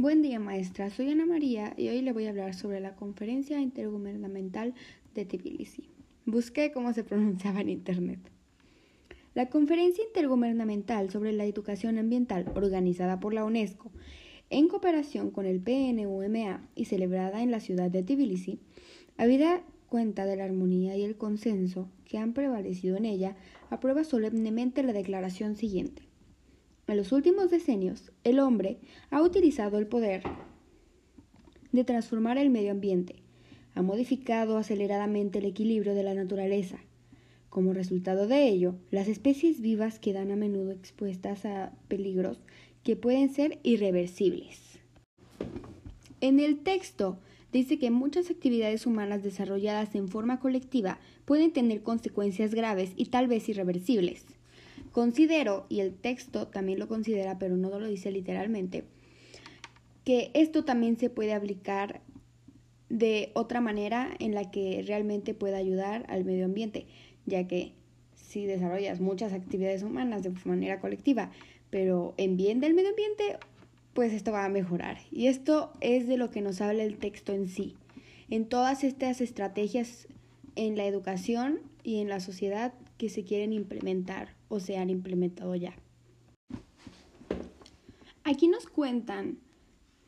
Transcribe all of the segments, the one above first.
Buen día maestra, soy Ana María y hoy le voy a hablar sobre la conferencia intergubernamental de Tbilisi. Busqué cómo se pronunciaba en internet. La conferencia intergubernamental sobre la educación ambiental organizada por la UNESCO en cooperación con el PNUMA y celebrada en la ciudad de Tbilisi, habida cuenta de la armonía y el consenso que han prevalecido en ella, aprueba solemnemente la declaración siguiente. En los últimos decenios, el hombre ha utilizado el poder de transformar el medio ambiente, ha modificado aceleradamente el equilibrio de la naturaleza. Como resultado de ello, las especies vivas quedan a menudo expuestas a peligros que pueden ser irreversibles. En el texto dice que muchas actividades humanas desarrolladas en forma colectiva pueden tener consecuencias graves y tal vez irreversibles. Considero, y el texto también lo considera, pero no lo dice literalmente, que esto también se puede aplicar de otra manera en la que realmente pueda ayudar al medio ambiente, ya que si desarrollas muchas actividades humanas de manera colectiva, pero en bien del medio ambiente, pues esto va a mejorar. Y esto es de lo que nos habla el texto en sí. En todas estas estrategias en la educación y en la sociedad que se quieren implementar o se han implementado ya. Aquí nos cuentan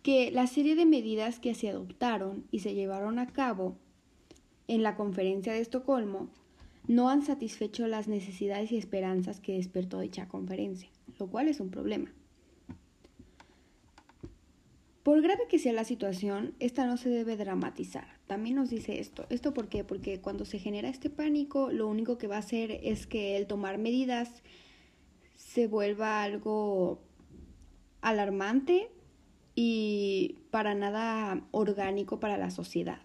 que la serie de medidas que se adoptaron y se llevaron a cabo en la conferencia de Estocolmo no han satisfecho las necesidades y esperanzas que despertó dicha conferencia, lo cual es un problema. Por grave que sea la situación, esta no se debe dramatizar. También nos dice esto. ¿Esto por qué? Porque cuando se genera este pánico, lo único que va a hacer es que el tomar medidas se vuelva algo alarmante y para nada orgánico para la sociedad.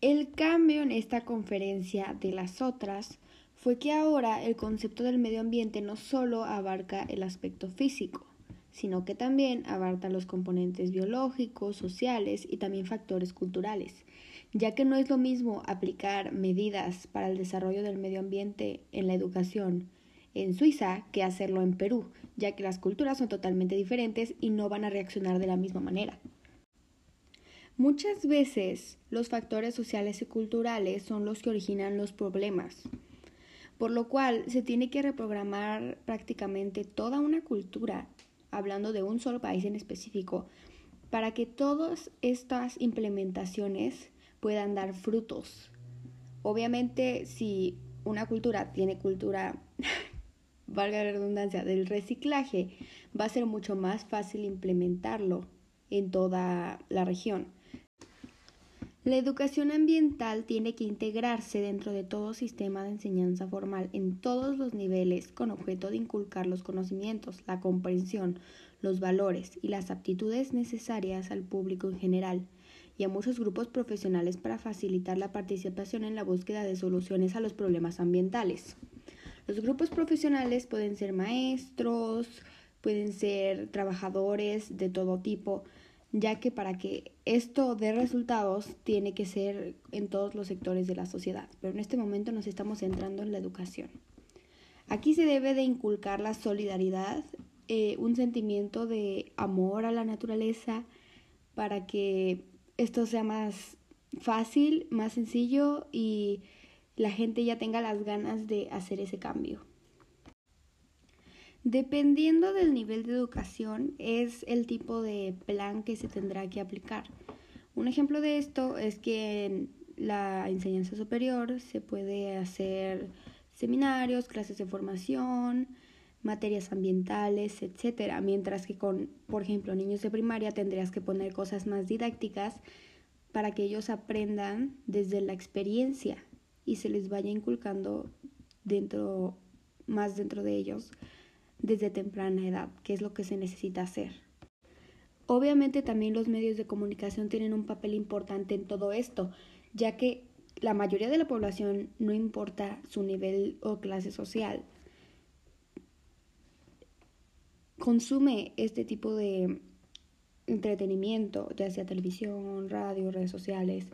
El cambio en esta conferencia de las otras fue que ahora el concepto del medio ambiente no solo abarca el aspecto físico, sino que también abarca los componentes biológicos, sociales y también factores culturales, ya que no es lo mismo aplicar medidas para el desarrollo del medio ambiente en la educación en Suiza que hacerlo en Perú, ya que las culturas son totalmente diferentes y no van a reaccionar de la misma manera. Muchas veces los factores sociales y culturales son los que originan los problemas, por lo cual se tiene que reprogramar prácticamente toda una cultura hablando de un solo país en específico, para que todas estas implementaciones puedan dar frutos. Obviamente, si una cultura tiene cultura, valga la redundancia, del reciclaje, va a ser mucho más fácil implementarlo en toda la región. La educación ambiental tiene que integrarse dentro de todo sistema de enseñanza formal en todos los niveles con objeto de inculcar los conocimientos, la comprensión, los valores y las aptitudes necesarias al público en general y a muchos grupos profesionales para facilitar la participación en la búsqueda de soluciones a los problemas ambientales. Los grupos profesionales pueden ser maestros, pueden ser trabajadores de todo tipo, ya que para que esto dé resultados tiene que ser en todos los sectores de la sociedad, pero en este momento nos estamos centrando en la educación. Aquí se debe de inculcar la solidaridad, eh, un sentimiento de amor a la naturaleza para que esto sea más fácil, más sencillo y la gente ya tenga las ganas de hacer ese cambio. Dependiendo del nivel de educación es el tipo de plan que se tendrá que aplicar. Un ejemplo de esto es que en la enseñanza superior se puede hacer seminarios, clases de formación, materias ambientales, etcétera, mientras que con, por ejemplo, niños de primaria tendrías que poner cosas más didácticas para que ellos aprendan desde la experiencia y se les vaya inculcando dentro más dentro de ellos desde temprana edad, que es lo que se necesita hacer. Obviamente también los medios de comunicación tienen un papel importante en todo esto, ya que la mayoría de la población no importa su nivel o clase social, consume este tipo de entretenimiento, ya sea televisión, radio, redes sociales,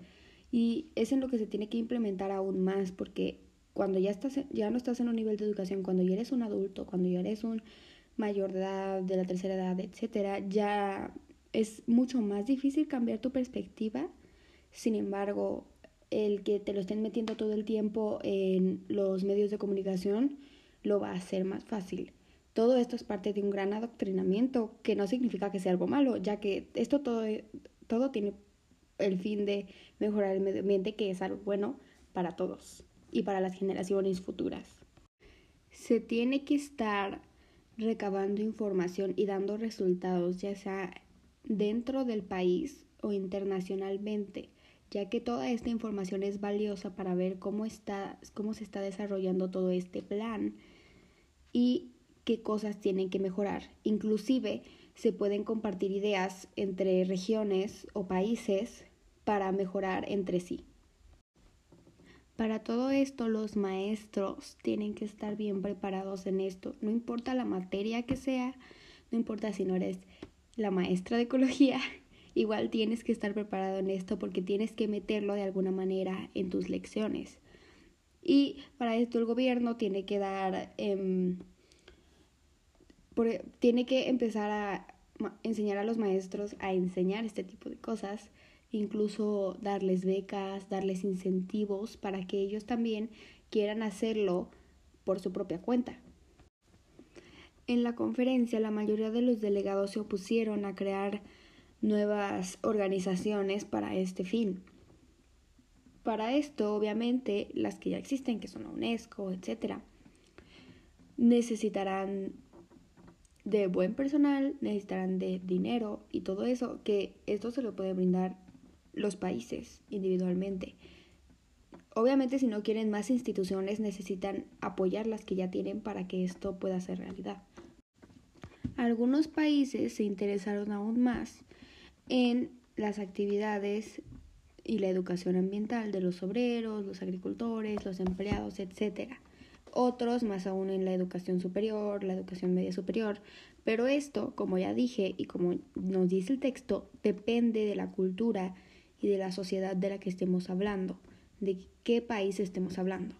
y es en lo que se tiene que implementar aún más porque cuando ya, estás, ya no estás en un nivel de educación, cuando ya eres un adulto, cuando ya eres un mayor de edad, de la tercera edad, etcétera, ya es mucho más difícil cambiar tu perspectiva. Sin embargo, el que te lo estén metiendo todo el tiempo en los medios de comunicación lo va a hacer más fácil. Todo esto es parte de un gran adoctrinamiento que no significa que sea algo malo, ya que esto todo, todo tiene el fin de mejorar el medio ambiente, que es algo bueno para todos y para las generaciones futuras. Se tiene que estar recabando información y dando resultados, ya sea dentro del país o internacionalmente, ya que toda esta información es valiosa para ver cómo, está, cómo se está desarrollando todo este plan y qué cosas tienen que mejorar. Inclusive se pueden compartir ideas entre regiones o países para mejorar entre sí. Para todo esto los maestros tienen que estar bien preparados en esto. No importa la materia que sea, no importa si no eres la maestra de ecología, igual tienes que estar preparado en esto porque tienes que meterlo de alguna manera en tus lecciones. Y para esto el gobierno tiene que dar, em, tiene que empezar a enseñar a los maestros a enseñar este tipo de cosas incluso darles becas, darles incentivos para que ellos también quieran hacerlo por su propia cuenta. En la conferencia la mayoría de los delegados se opusieron a crear nuevas organizaciones para este fin. Para esto, obviamente, las que ya existen, que son la UNESCO, etc., necesitarán de buen personal, necesitarán de dinero y todo eso, que esto se lo puede brindar los países individualmente. Obviamente si no quieren más instituciones necesitan apoyar las que ya tienen para que esto pueda ser realidad. Algunos países se interesaron aún más en las actividades y la educación ambiental de los obreros, los agricultores, los empleados, etc. Otros más aún en la educación superior, la educación media superior. Pero esto, como ya dije y como nos dice el texto, depende de la cultura y de la sociedad de la que estemos hablando, de qué país estemos hablando.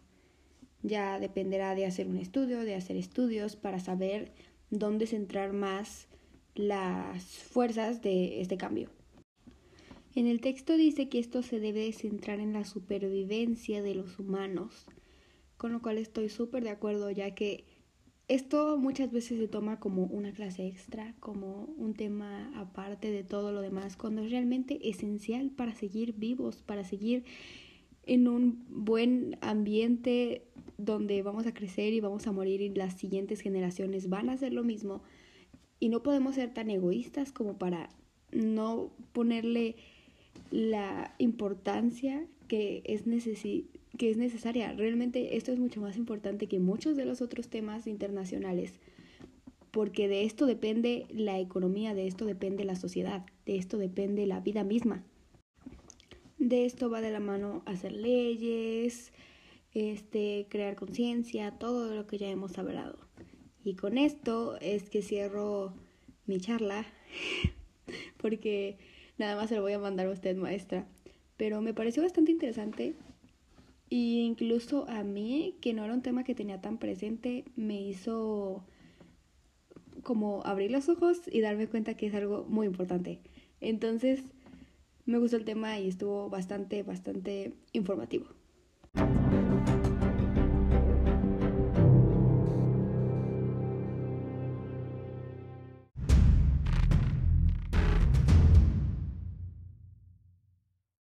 Ya dependerá de hacer un estudio, de hacer estudios para saber dónde centrar más las fuerzas de este cambio. En el texto dice que esto se debe centrar en la supervivencia de los humanos, con lo cual estoy súper de acuerdo ya que esto muchas veces se toma como una clase extra, como un tema aparte de todo lo demás, cuando es realmente esencial para seguir vivos, para seguir en un buen ambiente donde vamos a crecer y vamos a morir y las siguientes generaciones van a hacer lo mismo. Y no podemos ser tan egoístas como para no ponerle la importancia que es necesaria que es necesaria. Realmente esto es mucho más importante que muchos de los otros temas internacionales, porque de esto depende la economía, de esto depende la sociedad, de esto depende la vida misma. De esto va de la mano hacer leyes, este, crear conciencia, todo lo que ya hemos hablado. Y con esto es que cierro mi charla, porque nada más se lo voy a mandar a usted, maestra. Pero me pareció bastante interesante y incluso a mí, que no era un tema que tenía tan presente, me hizo como abrir los ojos y darme cuenta que es algo muy importante. Entonces, me gustó el tema y estuvo bastante, bastante informativo.